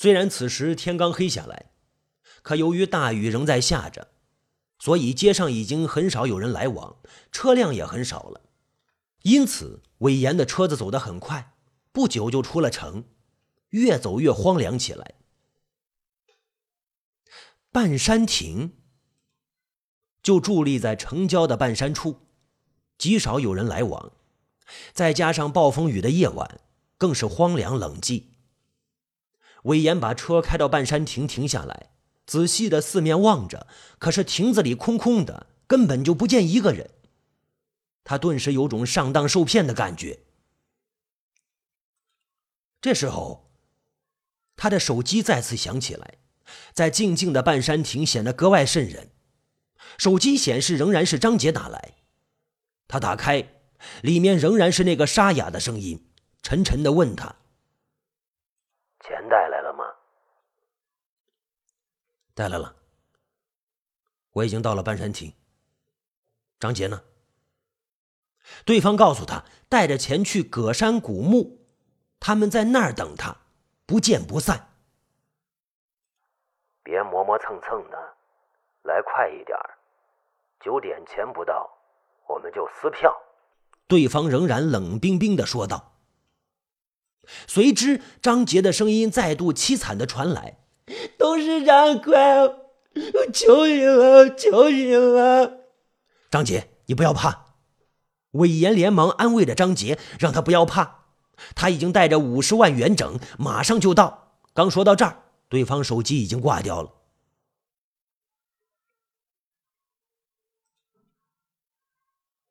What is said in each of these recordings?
虽然此时天刚黑下来，可由于大雨仍在下着，所以街上已经很少有人来往，车辆也很少了。因此，韦岩的车子走得很快，不久就出了城，越走越荒凉起来。半山亭就伫立在城郊的半山处，极少有人来往，再加上暴风雨的夜晚，更是荒凉冷寂。魏延把车开到半山亭，停下来，仔细的四面望着，可是亭子里空空的，根本就不见一个人。他顿时有种上当受骗的感觉。这时候，他的手机再次响起来，在静静的半山亭显得格外瘆人。手机显示仍然是张杰打来，他打开，里面仍然是那个沙哑的声音，沉沉的问他。钱带来了吗？带来了。我已经到了半山亭。张杰呢？对方告诉他，带着钱去葛山古墓，他们在那儿等他，不见不散。别磨磨蹭蹭的，来快一点九点前不到，我们就撕票。对方仍然冷冰冰的说道。随之，张杰的声音再度凄惨的传来：“董事长，快，我求你了，求你了！”张杰，你不要怕。韦岩连忙安慰着张杰，让他不要怕。他已经带着五十万元整，马上就到。刚说到这儿，对方手机已经挂掉了。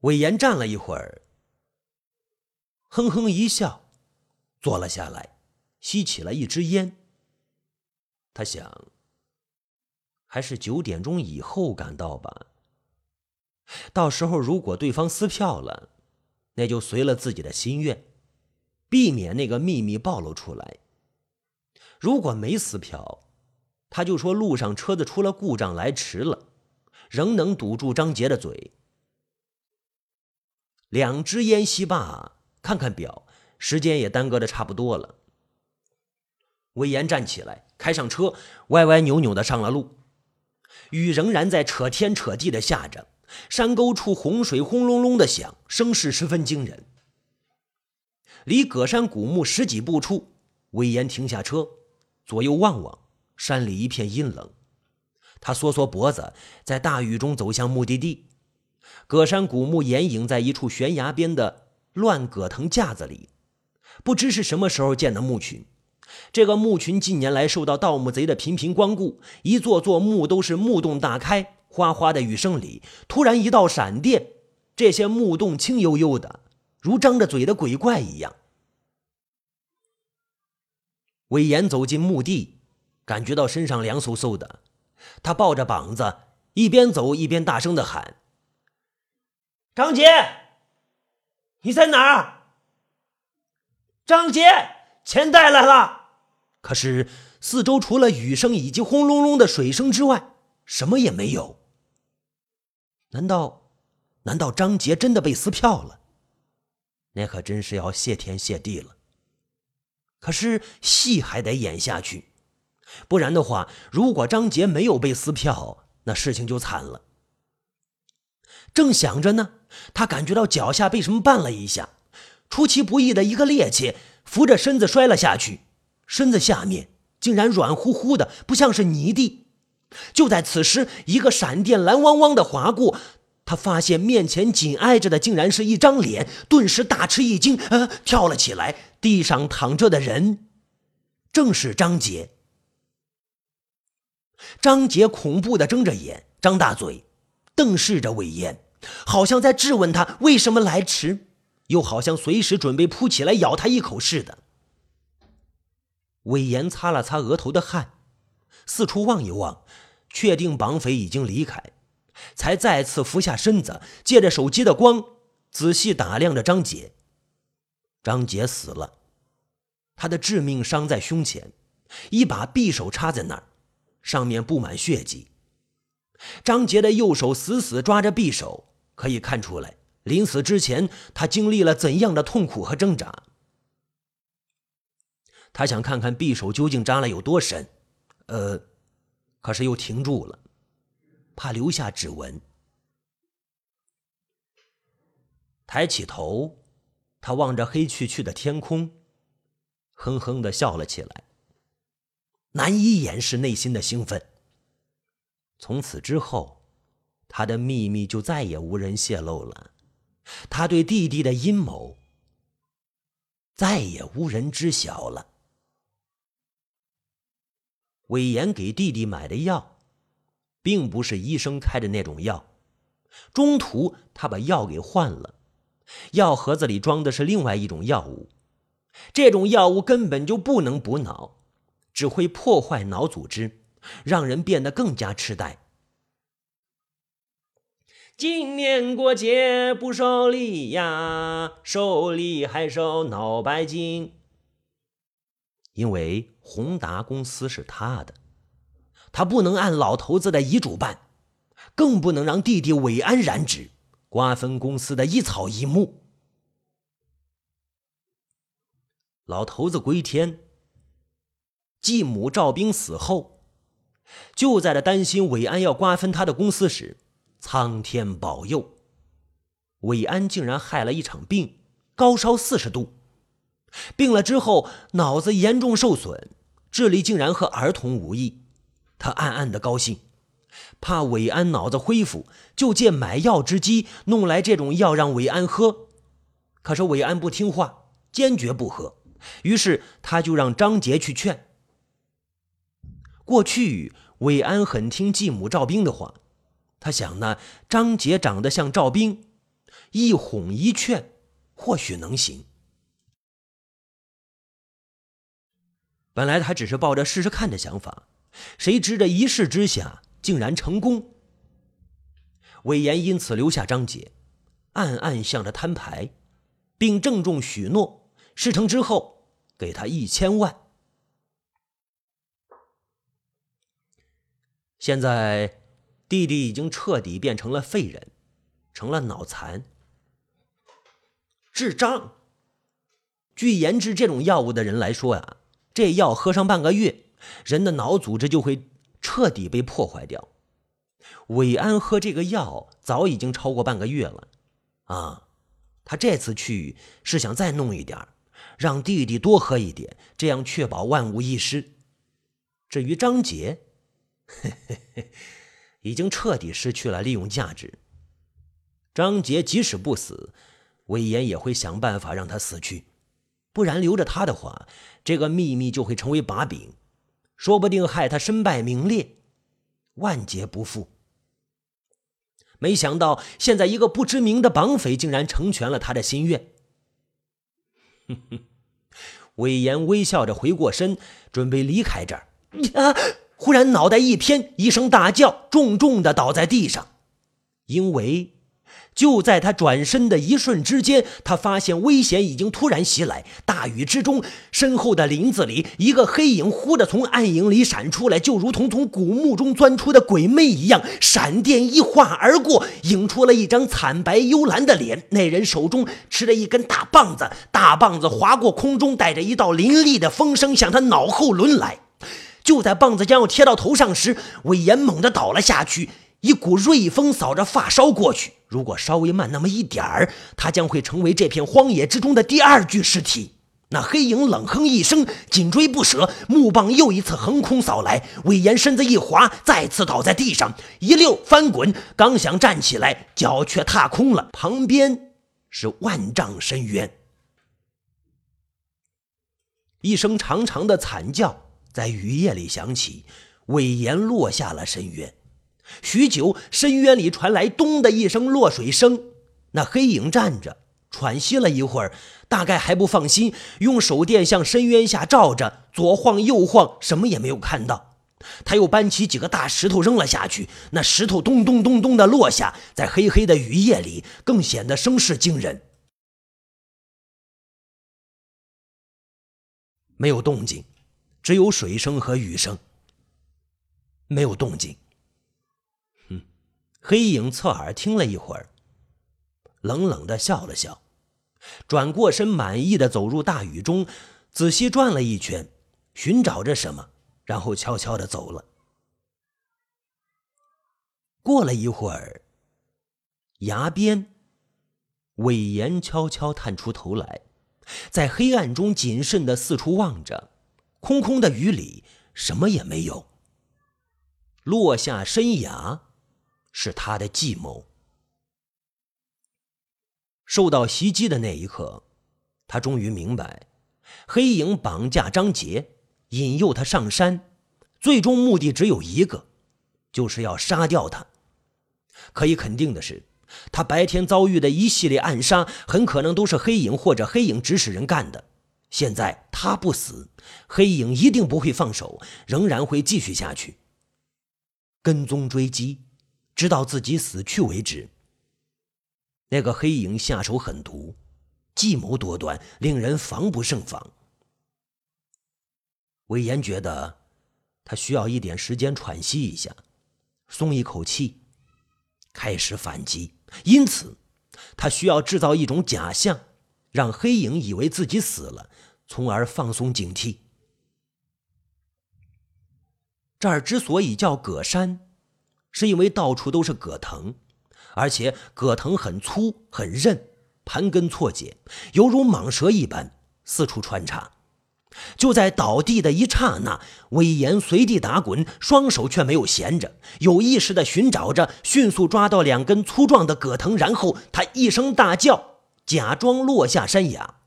韦岩站了一会儿，哼哼一笑。坐了下来，吸起了一支烟。他想，还是九点钟以后赶到吧。到时候如果对方撕票了，那就随了自己的心愿，避免那个秘密暴露出来。如果没撕票，他就说路上车子出了故障来迟了，仍能堵住张杰的嘴。两支烟吸罢，看看表。时间也耽搁的差不多了。魏延站起来，开上车，歪歪扭扭的上了路。雨仍然在扯天扯地的下着，山沟处洪水轰隆隆的响，声势十分惊人。离葛山古墓十几步处，魏延停下车，左右望望，山里一片阴冷。他缩缩脖子，在大雨中走向目的地。葛山古墓掩影在一处悬崖边的乱葛藤架子里。不知是什么时候建的墓群，这个墓群近年来受到盗墓贼的频频光顾，一座座墓都是墓洞大开，哗哗的雨声里，突然一道闪电，这些墓洞青幽幽的，如张着嘴的鬼怪一样。魏延走进墓地，感觉到身上凉飕飕的，他抱着膀子，一边走一边大声的喊：“张杰，你在哪儿？”张杰，钱带来了。可是四周除了雨声以及轰隆隆的水声之外，什么也没有。难道，难道张杰真的被撕票了？那可真是要谢天谢地了。可是戏还得演下去，不然的话，如果张杰没有被撕票，那事情就惨了。正想着呢，他感觉到脚下被什么绊了一下。出其不意的一个趔趄，扶着身子摔了下去，身子下面竟然软乎乎的，不像是泥地。就在此时，一个闪电蓝汪汪的划过，他发现面前紧挨着的竟然是一张脸，顿时大吃一惊，呃，跳了起来。地上躺着的人，正是张杰。张杰恐怖的睁着眼，张大嘴，瞪视着魏延，好像在质问他为什么来迟。又好像随时准备扑起来咬他一口似的。魏延擦了擦额头的汗，四处望一望，确定绑匪已经离开，才再次俯下身子，借着手机的光，仔细打量着张杰。张杰死了，他的致命伤在胸前，一把匕首插在那儿，上面布满血迹。张杰的右手死死抓着匕首，可以看出来。临死之前，他经历了怎样的痛苦和挣扎？他想看看匕首究竟扎了有多深，呃，可是又停住了，怕留下指纹。抬起头，他望着黑黢黢的天空，哼哼的笑了起来，难以掩饰内心的兴奋。从此之后，他的秘密就再也无人泄露了，他对弟弟的阴谋再也无人知晓了。韦岩给弟弟买的药，并不是医生开的那种药，中途他把药给换了，药盒子里装的是另外一种药物，这种药物根本就不能补脑，只会破坏脑组织，让人变得更加痴呆。今年过节不收礼呀，收礼还收脑白金。因为宏达公司是他的，他不能按老头子的遗嘱办，更不能让弟弟韦安染指，瓜分公司的一草一木。老头子归天，继母赵冰死后，就在他担心韦安要瓜分他的公司时，苍天保佑，韦安竟然害了一场病，高烧四十度。病了之后，脑子严重受损，智力竟然和儿童无异。他暗暗的高兴，怕韦安脑子恢复，就借买药之机弄来这种药让韦安喝。可是韦安不听话，坚决不喝。于是他就让张杰去劝。过去韦安很听继母赵兵的话，他想呢，张杰长得像赵冰，一哄一劝，或许能行。本来他只是抱着试试看的想法，谁知这一试之下竟然成功。魏延因此留下张杰，暗暗向着摊牌，并郑重许诺，事成之后给他一千万。现在弟弟已经彻底变成了废人，成了脑残、智障。据研制这种药物的人来说呀。这药喝上半个月，人的脑组织就会彻底被破坏掉。韦安喝这个药早已经超过半个月了，啊，他这次去是想再弄一点让弟弟多喝一点，这样确保万无一失。至于张杰，嘿嘿嘿，已经彻底失去了利用价值。张杰即使不死，魏延也会想办法让他死去。不然留着他的话，这个秘密就会成为把柄，说不定害他身败名裂，万劫不复。没想到现在一个不知名的绑匪竟然成全了他的心愿。哼哼，魏延微笑着回过身，准备离开这儿，啊！忽然脑袋一偏，一声大叫，重重的倒在地上，因为。就在他转身的一瞬之间，他发现危险已经突然袭来。大雨之中，身后的林子里，一个黑影忽的从暗影里闪出来，就如同从古墓中钻出的鬼魅一样，闪电一划而过，映出了一张惨白幽蓝的脸。那人手中持着一根大棒子，大棒子划过空中，带着一道凌厉的风声向他脑后抡来。就在棒子将要贴到头上时，魏延猛地倒了下去。一股锐风扫着发梢过去，如果稍微慢那么一点儿，他将会成为这片荒野之中的第二具尸体。那黑影冷哼一声，紧追不舍，木棒又一次横空扫来。魏延身子一滑，再次倒在地上，一溜翻滚，刚想站起来，脚却踏空了。旁边是万丈深渊，一声长长的惨叫在雨夜里响起，魏延落下了深渊。许久，深渊里传来“咚”的一声落水声。那黑影站着，喘息了一会儿，大概还不放心，用手电向深渊下照着，左晃右晃，什么也没有看到。他又搬起几个大石头扔了下去，那石头咚咚咚咚的落下，在黑黑的雨夜里，更显得声势惊人。没有动静，只有水声和雨声。没有动静。哼黑影侧耳听了一会儿，冷冷的笑了笑，转过身，满意的走入大雨中，仔细转了一圈，寻找着什么，然后悄悄的走了。过了一会儿，崖边，魏延悄悄探出头来，在黑暗中谨慎的四处望着，空空的雨里什么也没有。落下深崖，是他的计谋。受到袭击的那一刻，他终于明白，黑影绑架张杰，引诱他上山，最终目的只有一个，就是要杀掉他。可以肯定的是，他白天遭遇的一系列暗杀，很可能都是黑影或者黑影指使人干的。现在他不死，黑影一定不会放手，仍然会继续下去。跟踪追击，直到自己死去为止。那个黑影下手狠毒，计谋多端，令人防不胜防。魏延觉得，他需要一点时间喘息一下，松一口气，开始反击。因此，他需要制造一种假象，让黑影以为自己死了，从而放松警惕。这儿之所以叫葛山，是因为到处都是葛藤。而且葛藤很粗很韧，盘根错节，犹如蟒蛇一般四处穿插。就在倒地的一刹那，魏延随地打滚，双手却没有闲着，有意识地寻找着，迅速抓到两根粗壮的葛藤，然后他一声大叫，假装落下山崖，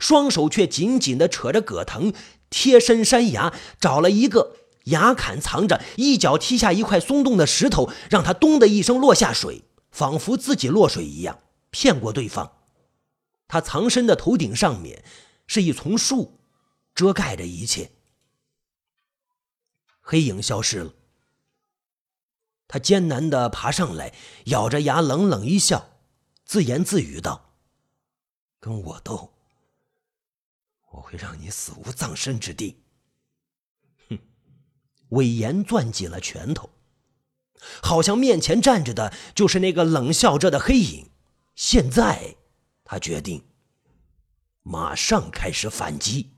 双手却紧紧地扯着葛藤，贴身山崖，找了一个崖坎藏着，一脚踢下一块松动的石头，让他咚的一声落下水。仿佛自己落水一样，骗过对方。他藏身的头顶上面是一丛树，遮盖着一切。黑影消失了。他艰难的爬上来，咬着牙，冷冷一笑，自言自语道：“跟我斗，我会让你死无葬身之地。”哼！魏延攥紧了拳头。好像面前站着的就是那个冷笑着的黑影。现在，他决定马上开始反击。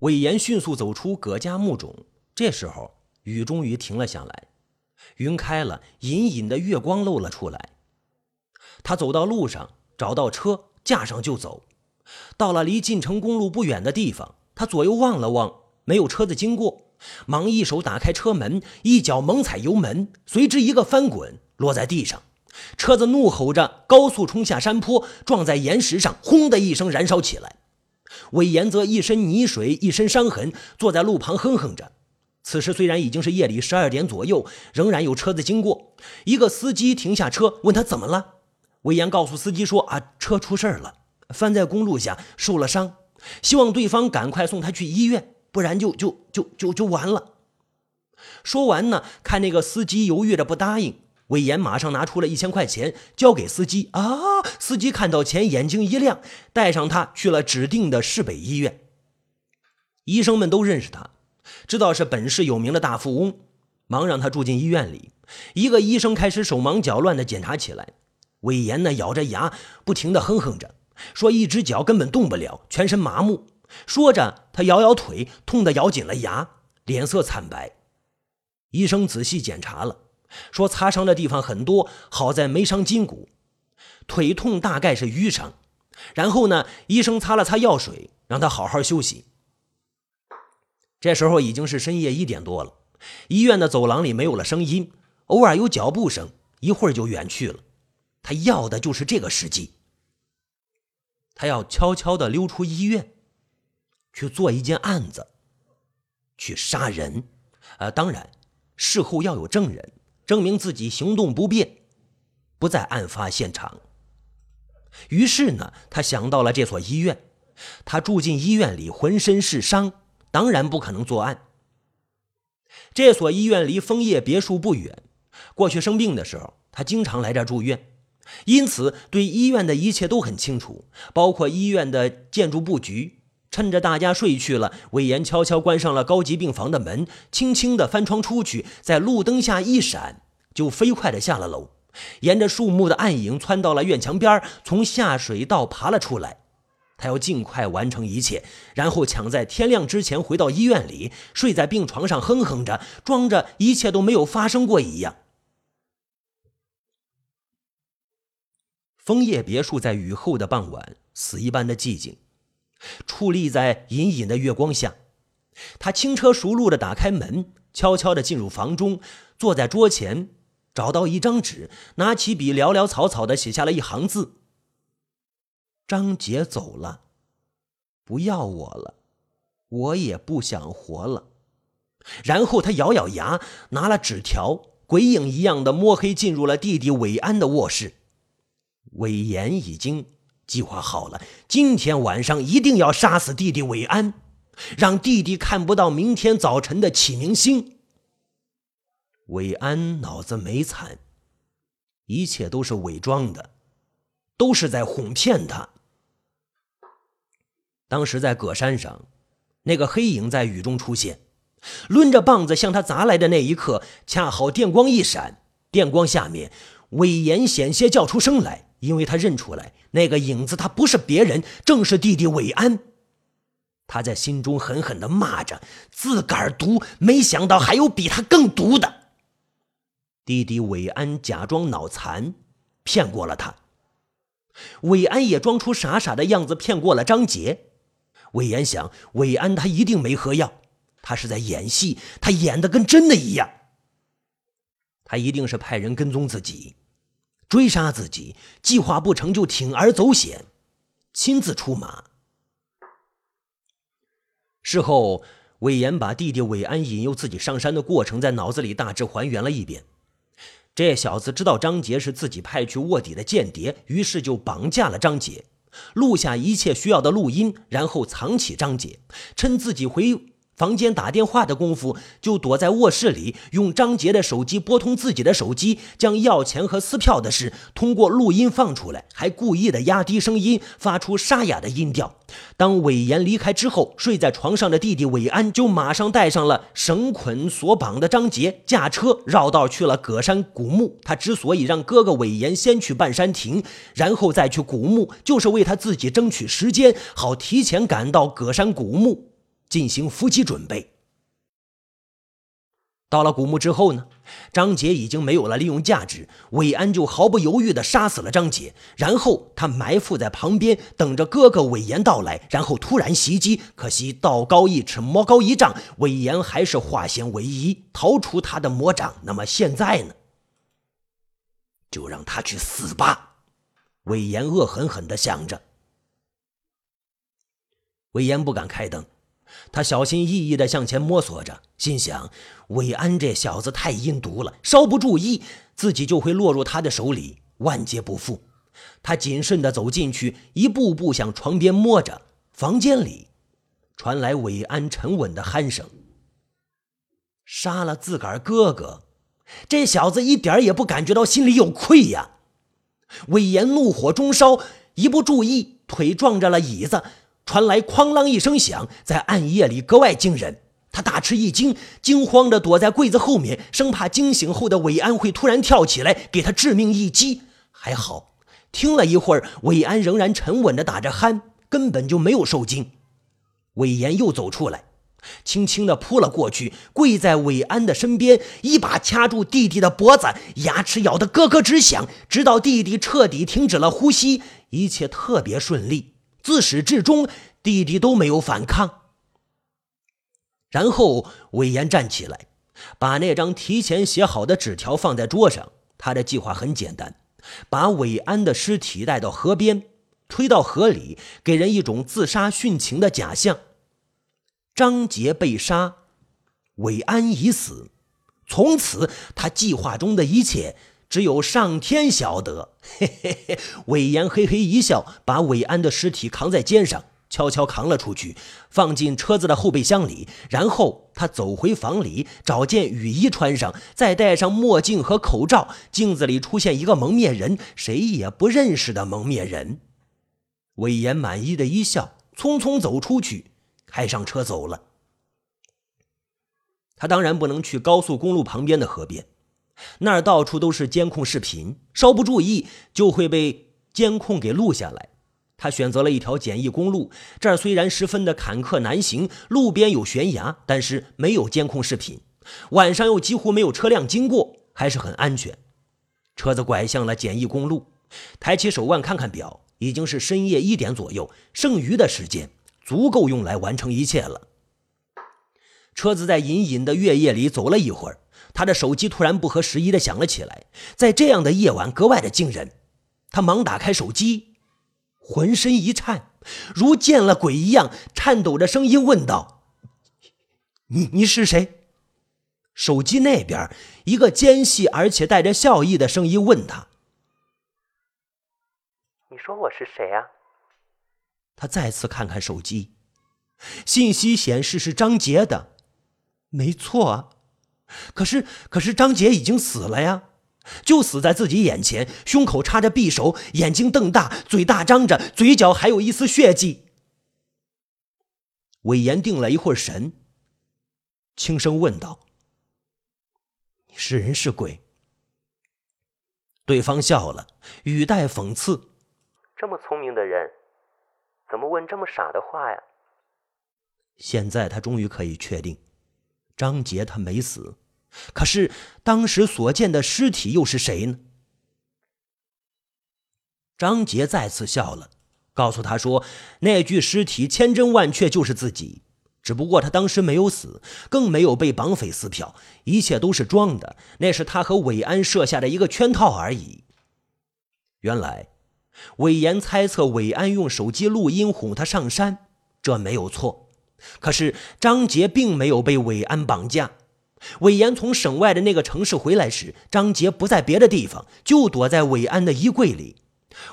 魏延迅速走出葛家墓冢，这时候雨终于停了下来，云开了，隐隐的月光露了出来。他走到路上，找到车，架上就走。到了离晋城公路不远的地方，他左右望了望，没有车子经过。忙一手打开车门，一脚猛踩油门，随之一个翻滚，落在地上。车子怒吼着高速冲下山坡，撞在岩石上，轰的一声燃烧起来。魏延则一身泥水，一身伤痕，坐在路旁哼哼着。此时虽然已经是夜里十二点左右，仍然有车子经过。一个司机停下车，问他怎么了。魏延告诉司机说：“啊，车出事了，翻在公路下，受了伤，希望对方赶快送他去医院。”不然就就就就就完了。说完呢，看那个司机犹豫着不答应，魏延马上拿出了一千块钱交给司机。啊！司机看到钱，眼睛一亮，带上他去了指定的市北医院。医生们都认识他，知道是本市有名的大富翁，忙让他住进医院里。一个医生开始手忙脚乱地检查起来。魏延呢，咬着牙，不停地哼哼着，说一只脚根本动不了，全身麻木。说着，他摇摇腿，痛得咬紧了牙，脸色惨白。医生仔细检查了，说擦伤的地方很多，好在没伤筋骨。腿痛大概是淤伤。然后呢，医生擦了擦药水，让他好好休息。这时候已经是深夜一点多了，医院的走廊里没有了声音，偶尔有脚步声，一会儿就远去了。他要的就是这个时机，他要悄悄的溜出医院。去做一件案子，去杀人，呃，当然，事后要有证人证明自己行动不便，不在案发现场。于是呢，他想到了这所医院，他住进医院里，浑身是伤，当然不可能作案。这所医院离枫叶别墅不远，过去生病的时候，他经常来这住院，因此对医院的一切都很清楚，包括医院的建筑布局。趁着大家睡去了，魏延悄悄关上了高级病房的门，轻轻地翻窗出去，在路灯下一闪，就飞快地下了楼，沿着树木的暗影窜到了院墙边，从下水道爬了出来。他要尽快完成一切，然后抢在天亮之前回到医院里，睡在病床上哼哼着，装着一切都没有发生过一样。枫叶别墅在雨后的傍晚，死一般的寂静，矗立在隐隐的月光下。他轻车熟路的打开门，悄悄的进入房中，坐在桌前，找到一张纸，拿起笔，潦潦草草的写下了一行字。张杰走了，不要我了，我也不想活了。然后他咬咬牙，拿了纸条，鬼影一样的摸黑进入了弟弟韦安的卧室。韦岩已经计划好了，今天晚上一定要杀死弟弟韦安，让弟弟看不到明天早晨的启明星。韦安脑子没残，一切都是伪装的，都是在哄骗他。当时在葛山上，那个黑影在雨中出现，抡着棒子向他砸来的那一刻，恰好电光一闪，电光下面，韦岩险些叫出声来，因为他认出来那个影子，他不是别人，正是弟弟韦安。他在心中狠狠地骂着：“自个儿毒，没想到还有比他更毒的。”弟弟韦安假装脑残，骗过了他。韦安也装出傻傻的样子，骗过了张杰。魏延想，韦安他一定没喝药，他是在演戏，他演的跟真的一样。他一定是派人跟踪自己，追杀自己，计划不成就铤而走险，亲自出马。事后，魏延把弟弟韦安引诱自己上山的过程在脑子里大致还原了一遍。这小子知道张杰是自己派去卧底的间谍，于是就绑架了张杰。录下一切需要的录音，然后藏起张杰，趁自己回房间打电话的功夫，就躲在卧室里，用张杰的手机拨通自己的手机，将要钱和撕票的事通过录音放出来，还故意的压低声音，发出沙哑的音调。当韦岩离开之后，睡在床上的弟弟韦安就马上带上了绳捆锁绑的张杰，驾车绕道去了葛山古墓。他之所以让哥哥韦岩先去半山亭，然后再去古墓，就是为他自己争取时间，好提前赶到葛山古墓。进行伏击准备。到了古墓之后呢，张杰已经没有了利用价值，韦安就毫不犹豫地杀死了张杰，然后他埋伏在旁边，等着哥哥韦岩到来，然后突然袭击。可惜道高一尺，魔高一丈，韦岩还是化险为夷，逃出他的魔掌。那么现在呢？就让他去死吧！韦岩恶狠狠地想着。韦岩不敢开灯。他小心翼翼地向前摸索着，心想：韦安这小子太阴毒了，稍不注意，自己就会落入他的手里，万劫不复。他谨慎地走进去，一步步向床边摸着。房间里传来韦安沉稳的鼾声。杀了自个儿哥哥，这小子一点也不感觉到心里有愧呀！韦岩怒火中烧，一不注意，腿撞着了椅子。传来哐啷一声响，在暗夜里格外惊人。他大吃一惊，惊慌地躲在柜子后面，生怕惊醒后的韦安会突然跳起来给他致命一击。还好，听了一会儿，韦安仍然沉稳地打着鼾，根本就没有受惊。韦岩又走出来，轻轻地扑了过去，跪在韦安的身边，一把掐住弟弟的脖子，牙齿咬得咯咯直响，直到弟弟彻底停止了呼吸，一切特别顺利。自始至终，弟弟都没有反抗。然后，魏延站起来，把那张提前写好的纸条放在桌上。他的计划很简单：把韦安的尸体带到河边，推到河里，给人一种自杀殉情的假象。张杰被杀，韦安已死。从此，他计划中的一切。只有上天晓得。嘿嘿嘿，韦岩嘿嘿一笑，把韦安的尸体扛在肩上，悄悄扛了出去，放进车子的后备箱里。然后他走回房里，找件雨衣穿上，再戴上墨镜和口罩。镜子里出现一个蒙面人，谁也不认识的蒙面人。韦岩满意的一笑，匆匆走出去，开上车走了。他当然不能去高速公路旁边的河边。那儿到处都是监控视频，稍不注意就会被监控给录下来。他选择了一条简易公路，这儿虽然十分的坎坷难行，路边有悬崖，但是没有监控视频，晚上又几乎没有车辆经过，还是很安全。车子拐向了简易公路，抬起手腕看看表，已经是深夜一点左右，剩余的时间足够用来完成一切了。车子在隐隐的月夜里走了一会儿，他的手机突然不合时宜的响了起来，在这样的夜晚格外的惊人。他忙打开手机，浑身一颤，如见了鬼一样，颤抖着声音问道：“你你是谁？”手机那边，一个尖细而且带着笑意的声音问他：“你说我是谁啊？”他再次看看手机，信息显示是张杰的，没错啊。可是，可是张杰已经死了呀。就死在自己眼前，胸口插着匕首，眼睛瞪大，嘴大张着，嘴角还有一丝血迹。魏延定了一会儿神，轻声问道：“你是人是鬼？”对方笑了，语带讽刺：“这么聪明的人，怎么问这么傻的话呀？”现在他终于可以确定，张杰他没死。可是当时所见的尸体又是谁呢？张杰再次笑了，告诉他说：“那具尸体千真万确就是自己，只不过他当时没有死，更没有被绑匪撕票，一切都是装的，那是他和韦安设下的一个圈套而已。”原来，韦岩猜测韦安用手机录音哄他上山，这没有错。可是张杰并没有被韦安绑架。韦岩从省外的那个城市回来时，张杰不在别的地方，就躲在韦安的衣柜里。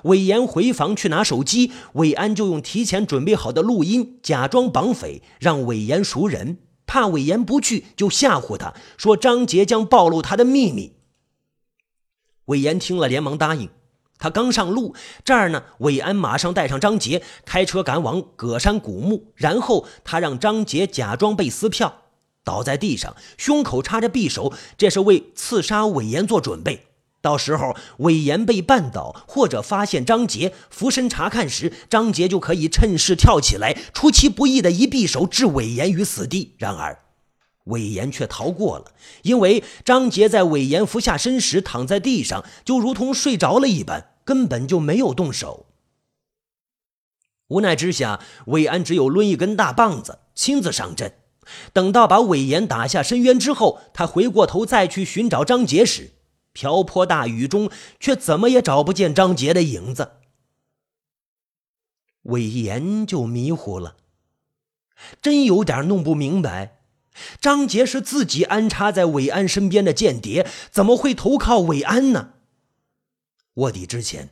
韦岩回房去拿手机，韦安就用提前准备好的录音假装绑匪，让韦岩赎人，怕韦岩不去，就吓唬他说张杰将暴露他的秘密。韦岩听了，连忙答应。他刚上路，这儿呢，韦安马上带上张杰，开车赶往葛山古墓，然后他让张杰假装被撕票。倒在地上，胸口插着匕首，这是为刺杀韦岩做准备。到时候韦岩被绊倒，或者发现张杰俯身查看时，张杰就可以趁势跳起来，出其不意的一匕首置韦岩于死地。然而，韦岩却逃过了，因为张杰在韦岩俯下身时躺在地上，就如同睡着了一般，根本就没有动手。无奈之下，韦安只有抡一根大棒子，亲自上阵。等到把韦岩打下深渊之后，他回过头再去寻找张杰时，瓢泼大雨中却怎么也找不见张杰的影子。韦岩就迷糊了，真有点弄不明白，张杰是自己安插在韦安身边的间谍，怎么会投靠韦安呢？卧底之前，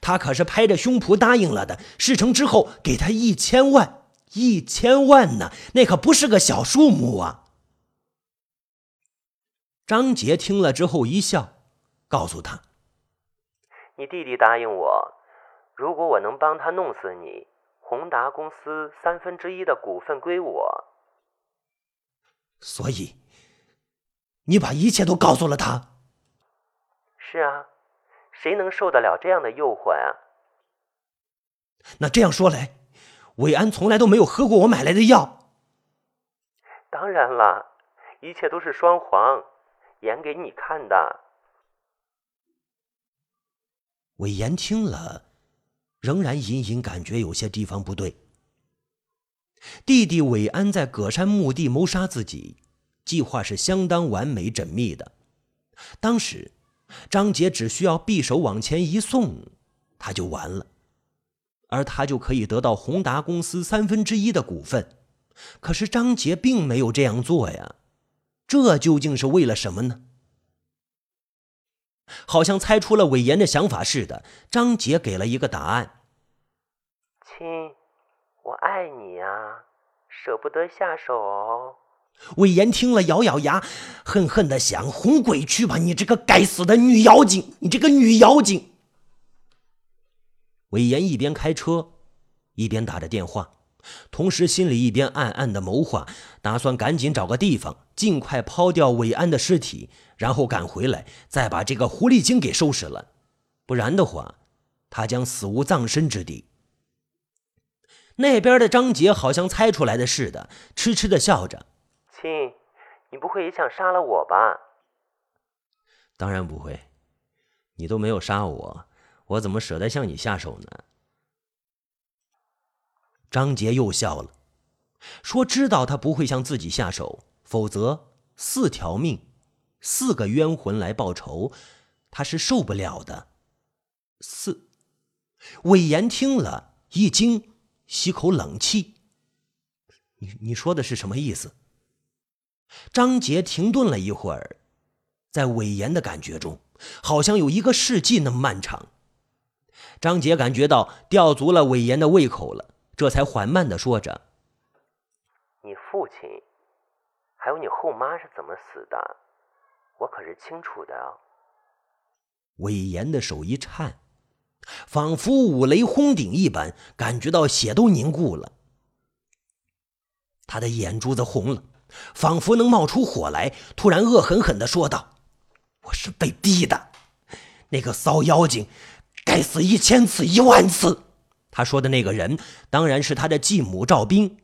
他可是拍着胸脯答应了的，事成之后给他一千万。一千万呢，那可不是个小数目啊！张杰听了之后一笑，告诉他：“你弟弟答应我，如果我能帮他弄死你，宏达公司三分之一的股份归我。所以，你把一切都告诉了他。是啊，谁能受得了这样的诱惑啊？那这样说来……”伟安从来都没有喝过我买来的药。当然了，一切都是双簧，演给你看的。韦言听了，仍然隐隐感觉有些地方不对。弟弟韦安在葛山墓地谋杀自己，计划是相当完美缜密的。当时，张杰只需要匕首往前一送，他就完了。而他就可以得到宏达公司三分之一的股份，可是张杰并没有这样做呀，这究竟是为了什么呢？好像猜出了韦岩的想法似的，张杰给了一个答案：“亲，我爱你，舍不得下手。”魏延听了，咬咬牙，恨恨的想：“哄鬼去吧，你这个该死的女妖精！你这个女妖精！”魏延一边开车，一边打着电话，同时心里一边暗暗的谋划，打算赶紧找个地方，尽快抛掉韦安的尸体，然后赶回来，再把这个狐狸精给收拾了。不然的话，他将死无葬身之地。那边的张杰好像猜出来的似的，痴痴的笑着：“亲，你不会也想杀了我吧？”“当然不会，你都没有杀我，我怎么舍得向你下手呢？”张杰又笑了，说：“知道他不会向自己下手，否则四条命，四个冤魂来报仇，他是受不了的。”四，魏延听了一惊。吸口冷气，你你说的是什么意思？张杰停顿了一会儿，在韦岩的感觉中，好像有一个世纪那么漫长。张杰感觉到吊足了韦岩的胃口了，这才缓慢的说着：“你父亲，还有你后妈是怎么死的？我可是清楚的啊。”韦岩的手一颤。仿佛五雷轰顶一般，感觉到血都凝固了。他的眼珠子红了，仿佛能冒出火来。突然恶狠狠地说道：“我是被逼的，那个骚妖精，该死一千次一万次。”他说的那个人，当然是他的继母赵冰。